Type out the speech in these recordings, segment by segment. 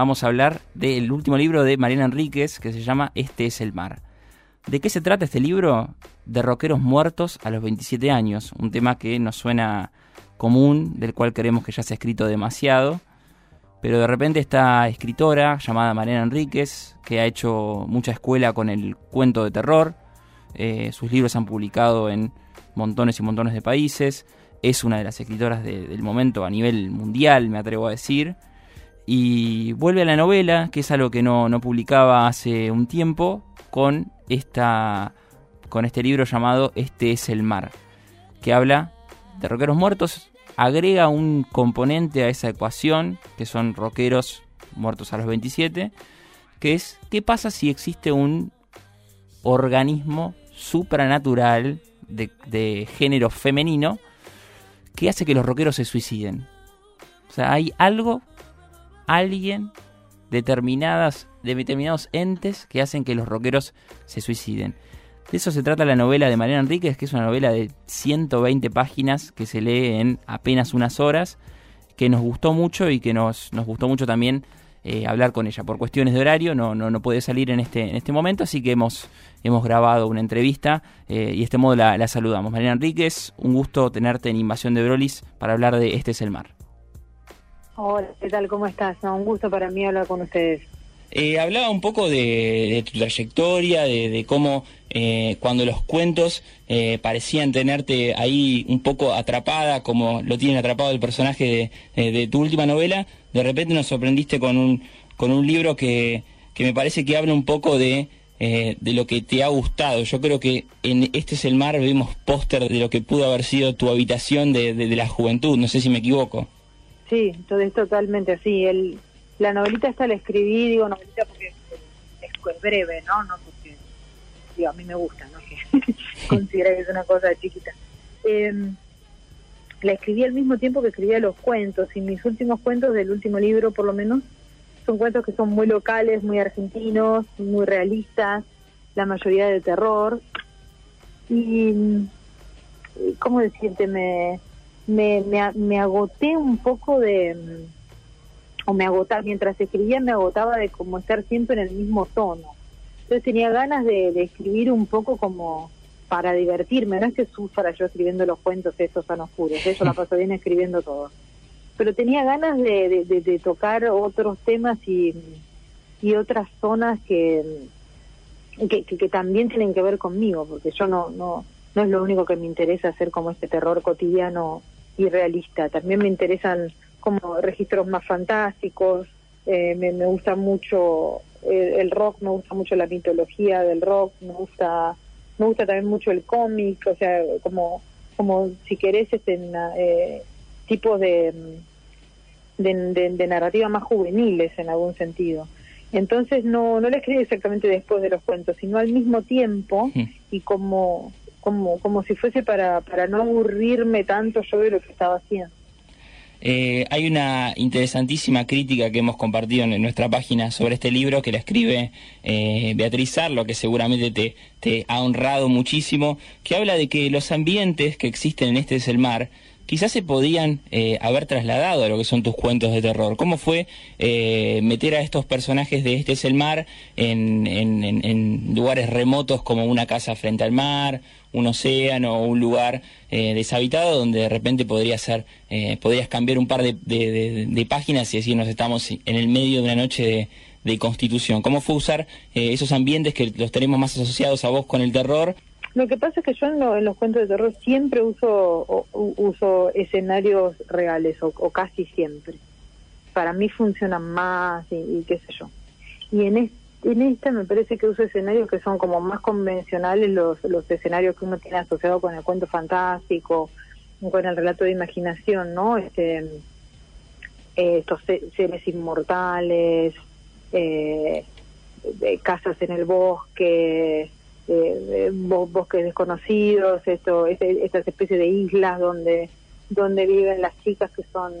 vamos a hablar del último libro de Mariana Enríquez que se llama Este es el mar. ¿De qué se trata este libro? De rockeros muertos a los 27 años, un tema que nos suena común, del cual creemos que ya se ha escrito demasiado, pero de repente esta escritora llamada Mariana Enríquez, que ha hecho mucha escuela con el cuento de terror, eh, sus libros se han publicado en montones y montones de países, es una de las escritoras del momento a nivel mundial, me atrevo a decir, y vuelve a la novela, que es algo que no, no publicaba hace un tiempo, con, esta, con este libro llamado Este es el mar, que habla de rockeros muertos, agrega un componente a esa ecuación, que son rockeros muertos a los 27, que es qué pasa si existe un organismo supranatural de, de género femenino que hace que los rockeros se suiciden. O sea, hay algo, alguien, determinadas, de determinados entes que hacen que los rockeros se suiciden. De eso se trata la novela de Mariana Enríquez, que es una novela de 120 páginas que se lee en apenas unas horas, que nos gustó mucho y que nos, nos gustó mucho también eh, hablar con ella. Por cuestiones de horario no, no, no puede salir en este, en este momento, así que hemos, hemos grabado una entrevista eh, y de este modo la, saludamos. Mariana Enríquez, un gusto tenerte en Invasión de Brolis para hablar de Este es el mar. Hola, ¿qué tal? ¿Cómo estás? un gusto para mí hablar con ustedes. Eh, hablaba un poco de, tu trayectoria, de, cómo eh, cuando los cuentos eh, parecían tenerte ahí un poco atrapada, como lo tiene atrapado el personaje de, tu última novela, de repente nos sorprendiste con un, con un libro que, que me parece que habla un poco de, de lo que te ha gustado. Yo creo que en Este es el mar vemos póster de lo que pudo haber sido tu habitación de, de la juventud, no sé si me equivoco. Sí, todo es totalmente así. El, la novelita esta la escribí, digo novelita porque es, breve, ¿no? No porque, digo, a mí me gusta, ¿no? Que considera que es una cosa chiquita. Em, la escribí al mismo tiempo que escribía los cuentos y mis últimos cuentos del último libro por lo menos son cuentos que son muy locales, muy argentinos, muy realistas, la mayoría de terror. Y, ¿cómo decirte? Me, me, me, me agoté un poco de o me agotaba, mientras escribía me agotaba de como estar siempre en el mismo tono. Entonces tenía ganas de, escribir un poco como para divertirme, no es que sufra yo escribiendo los cuentos estos tan oscuros, eso la paso bien escribiendo todo. Pero tenía ganas de, tocar otros temas y, otras zonas que, que, que, también tienen que ver conmigo, porque yo no, no, no es lo único que me interesa hacer como este terror cotidiano y realista, también me interesan como registros más fantásticos, eh, me, me, gusta mucho el, rock, me gusta mucho la mitología del rock, me gusta me gusta también mucho el cómic, o sea, como como si querés este eh, tipos de de, de, narrativa más juveniles en algún sentido. Entonces no no le escribí exactamente después de los cuentos, sino al mismo tiempo y como como como si fuese para para no aburrirme tanto yo de lo que estaba haciendo. Eh, hay una interesantísima crítica que hemos compartido en nuestra página sobre este libro que la escribe eh, Beatriz Arlo, que seguramente te, te, ha honrado muchísimo, que habla de que los ambientes que existen en este es el mar quizás se podían eh, haber trasladado a lo que son tus cuentos de terror. ¿Cómo fue eh, meter a estos personajes de Este es el mar en, en, lugares remotos como una casa frente al mar, un océano o un lugar eh, deshabitado donde de repente ser, podrías cambiar un par de, páginas y decir nos estamos en el medio de una noche de constitución? ¿Cómo fue usar esos ambientes que los tenemos más asociados a vos con el terror lo que pasa es que yo en, los cuentos de terror siempre uso uso escenarios reales o, casi siempre. Para mí funcionan más y, qué sé yo. Y en, en esta me parece que uso escenarios que son como más convencionales los, los escenarios que uno tiene asociado con el cuento fantástico, con el relato de imaginación, ¿no? Este, eh, estos seres inmortales, eh, casas en el bosque, eh, bosques desconocidos, esto, este, estas especies de islas donde donde viven las chicas que son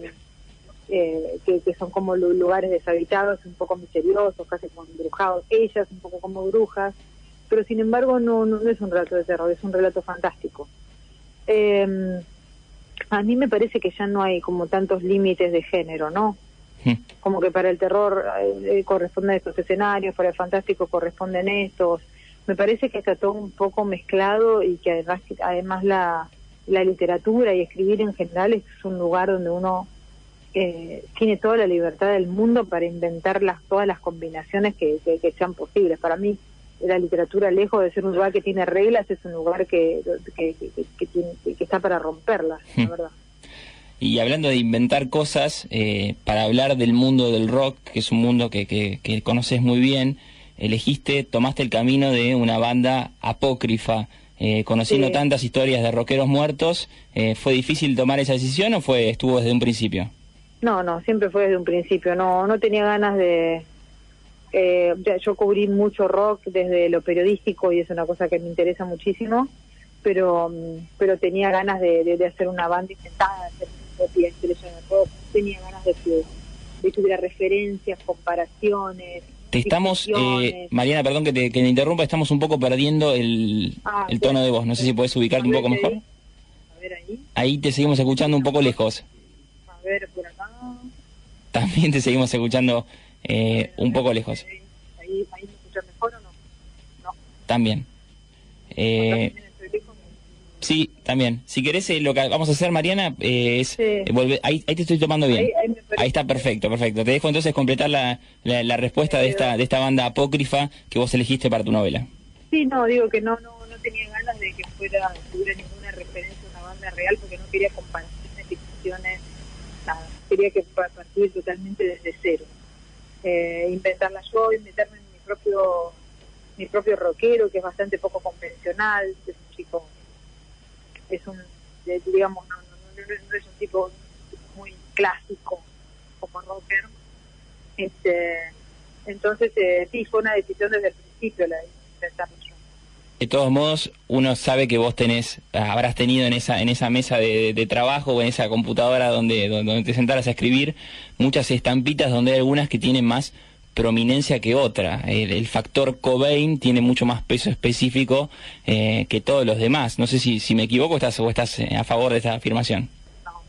eh, que, son como lugares deshabitados, un poco misteriosos, casi como embrujados, ellas un poco como brujas, pero sin embargo no, no, es un relato de terror, es un relato fantástico. Em, a mí me parece que ya no hay como tantos límites de género, ¿no? Hmm. Como que para el terror eh, corresponden estos escenarios, para el fantástico corresponden estos. Me parece que está todo un poco mezclado y que además, además la, la literatura y escribir en general es un lugar donde uno eh, tiene toda la libertad del mundo para inventar las, todas las combinaciones que, que, sean posibles. Para mí, la literatura, lejos de ser un lugar que tiene reglas, es un lugar que, que, que está para romperlas, la hmm. verdad. Y hablando de inventar cosas, eh, para hablar del mundo del rock, que es un mundo que, que, conoces muy bien, elegiste, tomaste el camino de una banda apócrifa. Eh, conociendo tantas historias de rockeros muertos, eh, ¿fue difícil tomar esa decisión o fue estuvo desde un principio? No, no, siempre fue desde un principio. No, no tenía ganas de. yo cubrí mucho rock desde lo periodístico y es una cosa que me interesa muchísimo, pero pero tenía ganas de, de, hacer una banda intentada, hacer propia tenía ganas de que, de que hubiera referencias, comparaciones. Te estamos, eh, Mariana, perdón que te, que interrumpa, estamos un poco perdiendo el, ah, el tono de voz. No sé si puedes ubicarte un poco mejor. A ver ahí. Ahí te seguimos escuchando un poco lejos. A ver, por acá. También te seguimos escuchando eh, un poco lejos. Ahí, ahí me escuchas mejor o no? No. También. Eh, Sí, también. Si querés, eh, lo que vamos a hacer, Mariana, eh, es eh, volver. Ahí, ahí, te estoy tomando bien. Ahí, está perfecto, perfecto. Te dejo entonces completar la, la, respuesta de esta de esta banda apócrifa que vos elegiste para tu novela. Sí, no, digo que no no, no tenía ganas de que fuera tuviera ninguna referencia a una banda real porque no quería comparaciones, discusiones, nada. Quería que partir totalmente desde cero. Eh, inventarla yo, inventarme en mi propio mi propio rockero, que es bastante poco convencional, es un chico es un, digamos, no, no, es un tipo muy clásico como rocker. Este, entonces, eh, sí, fue una decisión desde el principio la de De todos modos, uno sabe que vos tenés, habrás tenido en esa, en esa mesa de, trabajo o en esa computadora donde, donde te sentaras a escribir muchas estampitas donde hay algunas que tienen más prominencia que otra. El, factor Cobain tiene mucho más peso específico eh, que todos los demás. No sé si, si me equivoco estás, o estás eh, a favor de esta afirmación. No,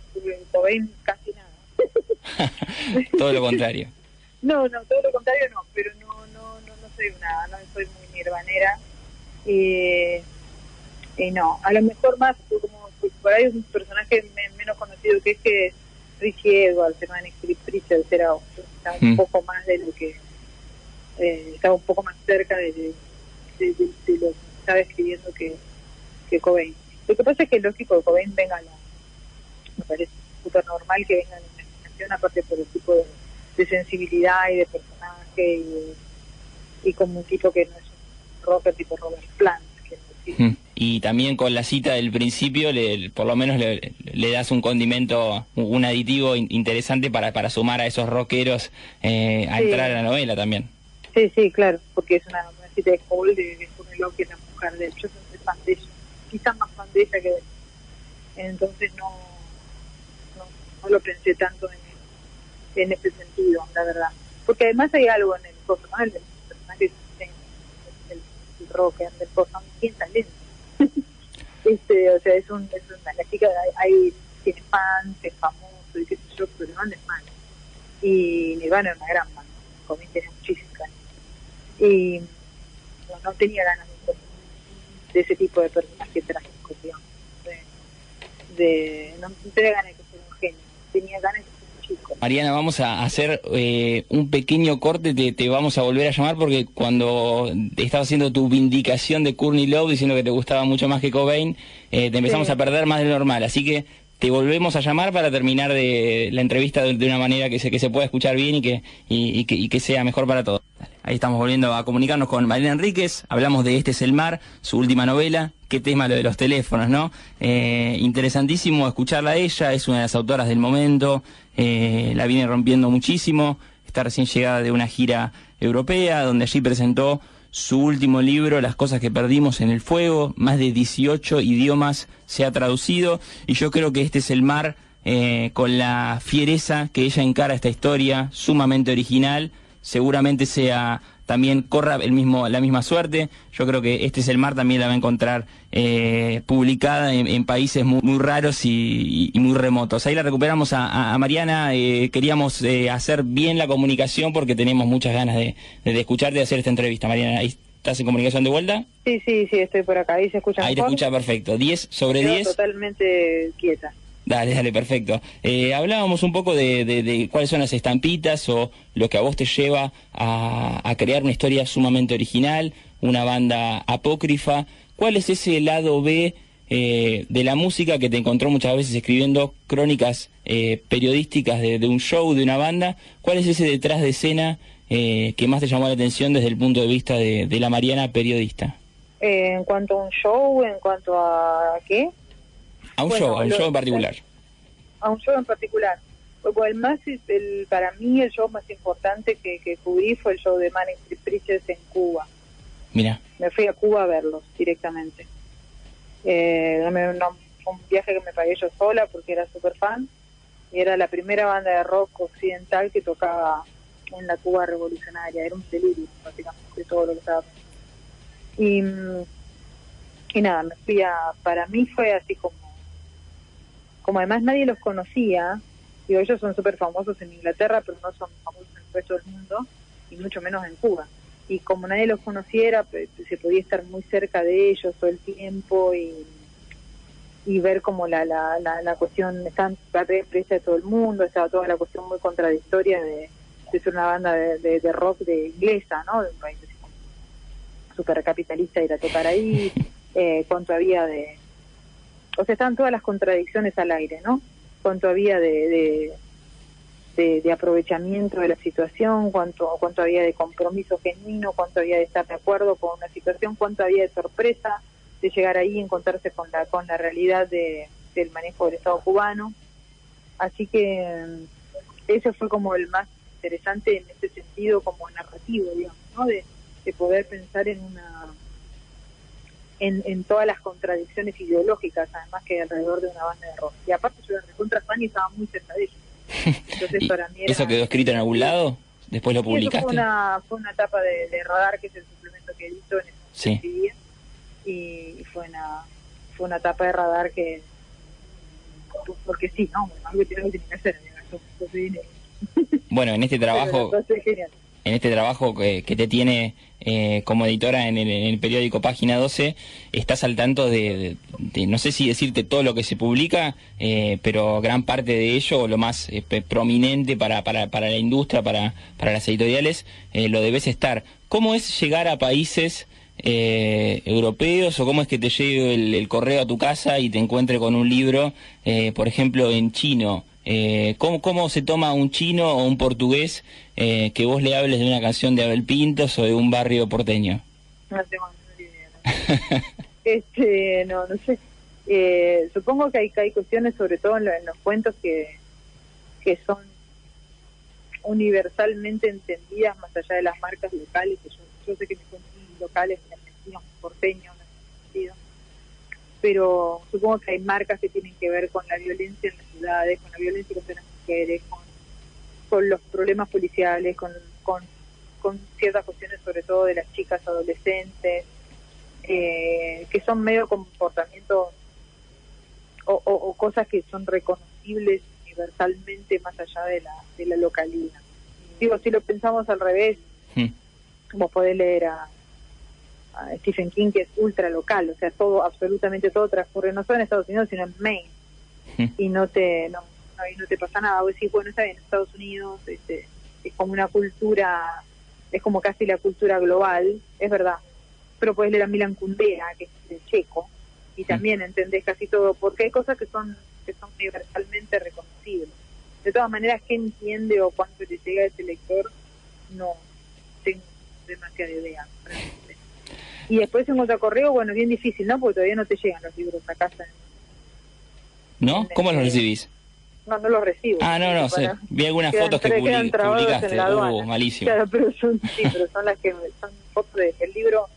Cobain casi nada. todo lo contrario. No, no, todo lo contrario no, pero no, no, no, no soy una, no soy muy nirvanera. Eh, y no, a lo mejor más, como por ahí es un personaje menos conocido que es que Richie Edwards, hermano Pritchard, era estaba un mm. poco más de lo que eh, estaba un poco más cerca de, de, de, lo que estaba escribiendo que, que Cobain. Lo que pasa es que es lógico que Cobain venga a la, me parece súper normal que venga a la imaginación, aparte por el tipo de, sensibilidad y de personaje y, y como un tipo que no es un rocker tipo Robert Plant. Que mm y también con la cita del principio, le, por lo menos le, das un condimento, un aditivo interesante para, para sumar a esos rockeros eh, a entrar a la novela también. Sí, sí, claro, porque es una, cita de Cole de, de que es la mujer de. Yo soy fan de ella, quizás más fan de ella que de él. Entonces no, no, lo pensé tanto en, en ese sentido, la verdad. Porque además hay algo en el personaje, el personaje el, el, el rocker del personaje, bien talento este, o sea, es, un, es una, la chica hay, tiene fans, es famoso y qué sé yo, pero no es mal. Y Nirvana era una gran banda, Comín tenía muchísimos ganas. Y no, no, tenía ganas de, de ese tipo de personaje trágico, digamos. De, de, no, no tenía ganas de que fuera un genio, tenía ganas de Mariana, vamos a hacer eh, un pequeño corte, te, te, vamos a volver a llamar porque cuando estabas haciendo tu vindicación de Courtney Love diciendo que te gustaba mucho más que Cobain, eh, te empezamos a perder más de lo normal, así que te volvemos a llamar para terminar de la entrevista de, una manera que se, que se pueda escuchar bien y que, y, que, y que sea mejor para todos. Ahí estamos volviendo a comunicarnos con Mariana Enríquez, hablamos de Este es el mar, su última novela, qué tema lo de los teléfonos, ¿no? Eh, interesantísimo escucharla a ella, es una de las autoras del momento, eh, la viene rompiendo muchísimo, está recién llegada de una gira europea, donde allí presentó su último libro, Las cosas que perdimos en el fuego, más de 18 idiomas se ha traducido, y yo creo que este es el mar eh, con la fiereza que ella encara esta historia, sumamente original, seguramente sea también corra el mismo la misma suerte. Yo creo que este es el mar también la va a encontrar eh, publicada en, países muy, raros y, muy remotos. Ahí la recuperamos a, Mariana. Eh, queríamos eh, hacer bien la comunicación porque tenemos muchas ganas de, de, escucharte y hacer esta entrevista. Mariana, ahí estás en comunicación de vuelta. Sí, sí, sí, estoy por acá. Ahí se escucha. Ahí te escucha perfecto. 10 sobre 10. Totalmente quieta. Dale, dale, perfecto. Eh, hablábamos un poco de, cuáles son las estampitas o lo que a vos te lleva a, crear una historia sumamente original, una banda apócrifa. ¿Cuál es ese lado B eh, de la música que te encontró muchas veces escribiendo crónicas eh, periodísticas de, un show, de una banda? ¿Cuál es ese detrás de escena que más te llamó la atención desde el punto de vista de, la Mariana periodista? en cuanto a un show, en cuanto a qué? A un show, a un show en particular. A un show en particular. Pues, el más, el, para mí el show más importante que, que cubrí fue el show de Manic Preachers en Cuba. Mira. Me fui a Cuba a verlos directamente. Eh, fue un viaje que me pagué yo sola porque era súper fan y era la primera banda de rock occidental que tocaba en la Cuba revolucionaria. Era un delirio, básicamente, todo lo que estaba. Y, y nada, me fui a, para mí fue así como como además nadie los conocía, digo, ellos son súper famosos en Inglaterra, pero no son famosos en el resto del mundo, y mucho menos en Cuba. Y como nadie los conociera, se podía estar muy cerca de ellos todo el tiempo y, y ver como la, la, la, cuestión, estaban presa de todo el mundo, estaba toda la cuestión muy contradictoria de, ser una banda de, de, rock de inglesa, ¿no? De un país súper capitalista ir a tocar ahí, eh, cuánto había de, o sea, estaban todas las contradicciones al aire, ¿no? Cuánto había de, de, aprovechamiento de la situación, cuánto, cuánto había de compromiso genuino, cuánto había de estar de acuerdo con una situación, cuánto había de sorpresa de llegar ahí y encontrarse con la, con la realidad de, del manejo del Estado cubano. Así que mm, eso fue como el más interesante en ese sentido como narrativo, digamos, ¿no? De, de poder pensar en una en, en todas las contradicciones ideológicas, además que alrededor de una banda de rock. Y aparte yo era contra fan y estaba muy cerca de ellos. Entonces, para mí ¿Eso quedó escrito en algún lado? ¿Después lo publicaste? fue, una, fue una etapa de, Radar, que es el suplemento que edito en ese sí. y fue una, fue una etapa de Radar que, porque sí, no, algo que tiene que hacer, bueno, en este trabajo en este trabajo que, te tiene eh, como editora en el, periódico Página 12, estás al tanto de, no sé si decirte todo lo que se publica, eh, pero gran parte de ello, lo más eh, prominente para, para, para, la industria, para, para las editoriales, lo debes estar. ¿Cómo es llegar a países europeos o cómo es que te llegue el, el, correo a tu casa y te encuentre con un libro, por ejemplo, en chino? Eh, ¿cómo, ¿Cómo se toma un chino o un portugués eh, que vos le hables de una canción de Abel Pintos o de un barrio porteño? No tengo ni idea. este, no, no sé. Eh, supongo que hay, hay cuestiones, sobre todo en, los cuentos, que, que son universalmente entendidas más allá de las marcas locales. Que yo, sé que mis cuentos locales en Argentina, porteños, en ese sentido pero supongo que hay marcas que tienen que ver con la violencia en las ciudades, con la violencia contra las mujeres, con, con los problemas policiales, con, con, ciertas cuestiones sobre todo de las chicas adolescentes, eh, que son medio comportamientos o, cosas que son reconocibles universalmente más allá de la, de la localidad. Digo, si lo pensamos al revés, hmm. como podés leer a Stephen King, que es ultra local, o sea, todo, absolutamente todo transcurre no solo en Estados Unidos, sino en Maine, y no te, no, no, te pasa nada, vos decís, bueno, está bien, Estados Unidos este, es como una cultura, es como casi la cultura global, es verdad, pero puedes leer a Milan Kundera, que es checo, y también entendés casi todo, porque hay cosas que son, que son universalmente reconocibles. De todas maneras, ¿qué entiende o cuánto le llega a ese lector? No tengo demasiada idea. Y después en otro correo, bueno, bien difícil, ¿no? Porque todavía no te llegan los libros a casa. ¿No? ¿Cómo los recibís? No, no los recibo. Ah, no, no, sé. Vi algunas fotos que publicaste. Uh, malísimo. Claro, pero son, sí, pero son las que son fotos del libro.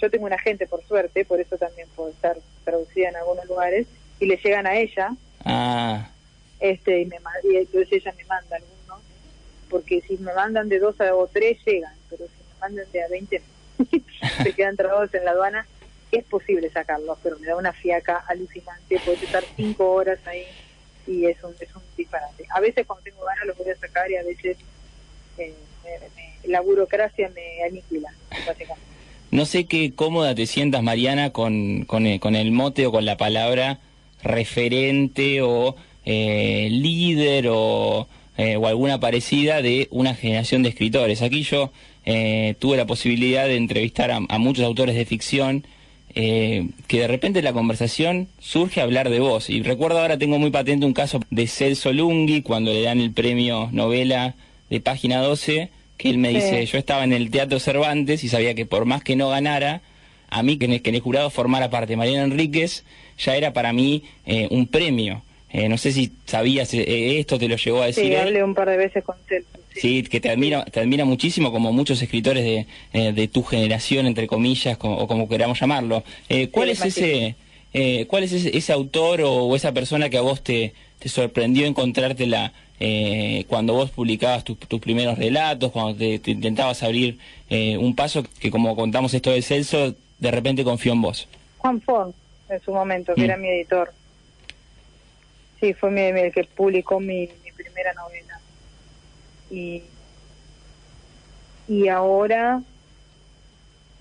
Yo tengo una agente, por suerte, por eso también puedo estar traducida en algunos lugares, y le llegan a ella. Ah. Este, y, me, y entonces ella me manda algunos porque si me mandan de dos a o tres llegan, pero si me mandan de a 20 se quedan trabados en la aduana, es posible sacarlos, pero me da una fiaca alucinante, puedes estar cinco horas ahí y es un, es un disparate. A veces cuando tengo ganas los voy a sacar y a veces eh, la burocracia me aniquila, básicamente. No sé qué cómoda te sientas, Mariana, con, con, el, con el mote o con la palabra referente o eh, líder o, eh, o, alguna parecida de una generación de escritores. Aquí yo eh, tuve la posibilidad de entrevistar a muchos autores de ficción eh, que de repente la conversación surge a hablar de vos. Y recuerdo ahora, tengo muy patente un caso de Celso Lungui, cuando le dan el premio novela de página 12, que él me dice, yo estaba en el Teatro Cervantes y sabía que por más que no ganara, a mí que en el, jurado formara parte Mariana Enríquez, ya era para mí eh, un premio. Eh, no sé si sabías eh, esto, te lo llegó a decir. Sí, hablé un par de veces con Celso. Sí. que te admira, te admira muchísimo, como muchos escritores de, eh, de tu generación, entre comillas, o como queramos llamarlo. Eh, ¿Cuál es ese, eh, cuál es ese, ese autor o, esa persona que a vos te, te sorprendió encontrártela eh, cuando vos publicabas tus primeros relatos, cuando te, intentabas abrir eh, un paso que, como contamos esto de Celso, de repente confió en vos? Juan Fon, en su momento, que mm. era mi editor. Sí, fue mi, el que publicó mi, mi primera novela. Y, y ahora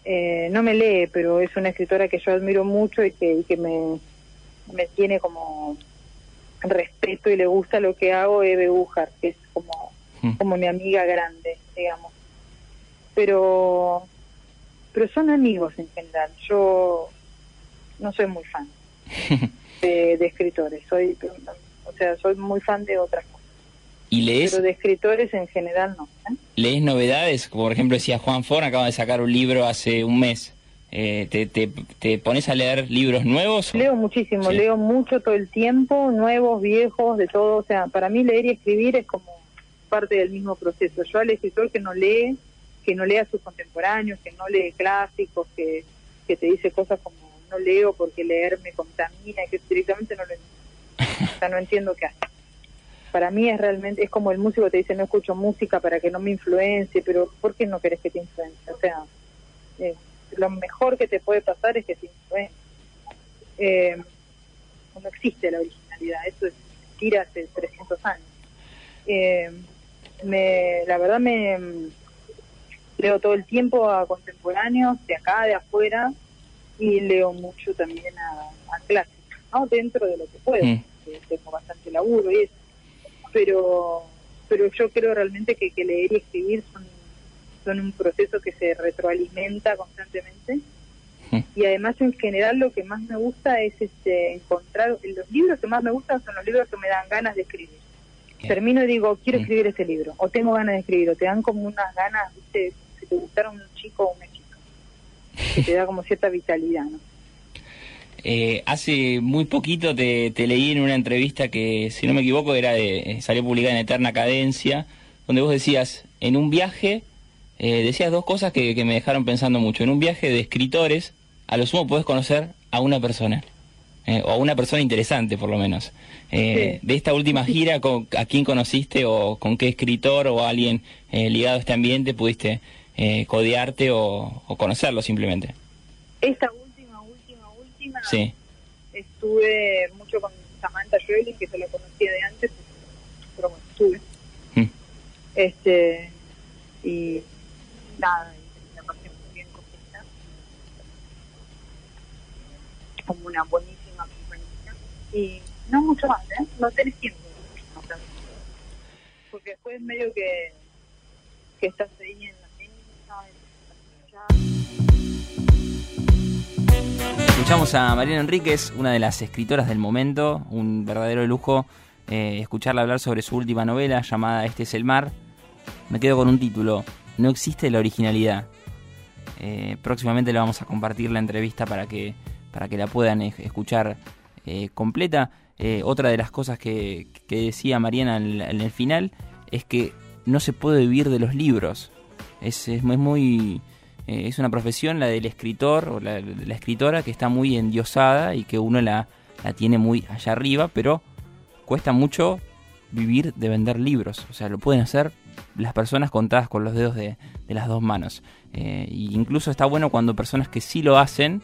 eh, no me lee, pero es una escritora que yo admiro mucho y que, y que me, me tiene como respeto y le gusta lo que hago, Eve Ujar, que es como, mm. como mi amiga grande, digamos. Pero, pero son amigos en general. Yo no soy muy fan de, escritores, soy, o sea, soy muy fan de otras. ¿Y lees? Pero de escritores en general no. ¿eh? ¿Lees novedades? Por ejemplo, decía Juan Fon, acaba de sacar un libro hace un mes. Eh, te, te, pones a leer libros nuevos? Leo muchísimo, leo mucho todo el tiempo, nuevos, viejos, de todo. O sea, para mí leer y escribir es como parte del mismo proceso. Yo al escritor que no lee, que no lee a sus contemporáneos, que no lee clásicos, que, que te dice cosas como no leo porque leer me contamina, que directamente no lo entiendo. O sea, no entiendo qué hace. Para mí es realmente, es como el músico te dice no escucho música para que no me influencie, pero ¿por qué no querés que te influencie? O sea, eh, lo mejor que te puede pasar es que te influencia. Eh, no existe la originalidad, eso es tira hace 300 años. Eh, me, la verdad me leo todo el tiempo a contemporáneos, de acá, de afuera, y leo mucho también a, clásicos, ¿no? dentro de lo que puedo, mm. tengo bastante laburo y eso. Pero, pero yo creo realmente que, que leer y escribir son son un proceso que se retroalimenta constantemente. Y además en general lo que más me gusta es este encontrar los libros que más me gustan son los libros que me dan ganas de escribir. Termino y digo quiero escribir ese libro o tengo ganas de escribir o te dan como unas ganas ¿viste? si te gustaron un chico o una chica. Que te da como cierta vitalidad ¿no? Eh, hace muy poquito te, te, leí en una entrevista que, si no me equivoco, era de, salió publicada en Eterna Cadencia, donde vos decías, en un viaje eh, decías dos cosas que, me dejaron pensando mucho. En un viaje de escritores, a lo sumo puedes conocer a una persona. Eh, o a una persona interesante, por lo menos. Eh, de esta última gira, ¿a quién conociste o con qué escritor o alguien ligado a este ambiente pudiste codearte o, conocerlo simplemente? Esta Sí. Estuve mucho con Samantha Joelin, que se la conocía de antes, pero bueno, estuve. Mm. Este, y nada, y me pasé muy bien con ella. Como una buenísima compañía. Y no mucho más, ¿eh? No tenés tiempo. Porque después medio que, que estás ahí en la mesa, Escuchamos a Mariana Enríquez, una de las escritoras del momento, un verdadero lujo eh, escucharla hablar sobre su última novela llamada Este es el mar. Me quedo con un título, no existe la originalidad. Eh, próximamente le vamos a compartir la entrevista para que, para que la puedan escuchar eh, completa. Otra de las cosas que, decía Mariana en, el final es que no se puede vivir de los libros. Es, es, muy... es una profesión, la del escritor o la, escritora, que está muy endiosada y que uno la, la tiene muy allá arriba, pero cuesta mucho vivir de vender libros. O sea, lo pueden hacer las personas contadas con los dedos de, las dos manos. Eh, incluso está bueno cuando personas que sí lo hacen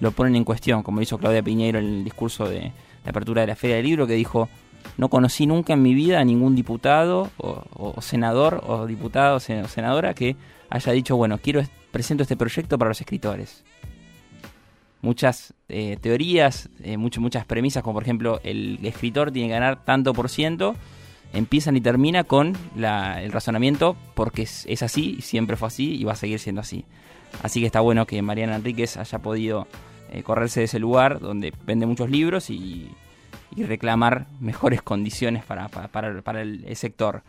lo ponen en cuestión, como hizo Claudia Piñeiro en el discurso de la apertura de la Feria del Libro, que dijo, no conocí nunca en mi vida a ningún diputado o, senador o diputada o senadora que haya dicho, bueno, quiero presento este proyecto para los escritores. Muchas eh, teorías, eh, muchas premisas, como por ejemplo el escritor tiene que ganar tanto por ciento, empiezan y termina con el razonamiento porque es, así, siempre fue así y va a seguir siendo así. Así que está bueno que Mariana Enríquez haya podido eh, correrse de ese lugar donde vende muchos libros y, reclamar mejores condiciones para, para, el, sector.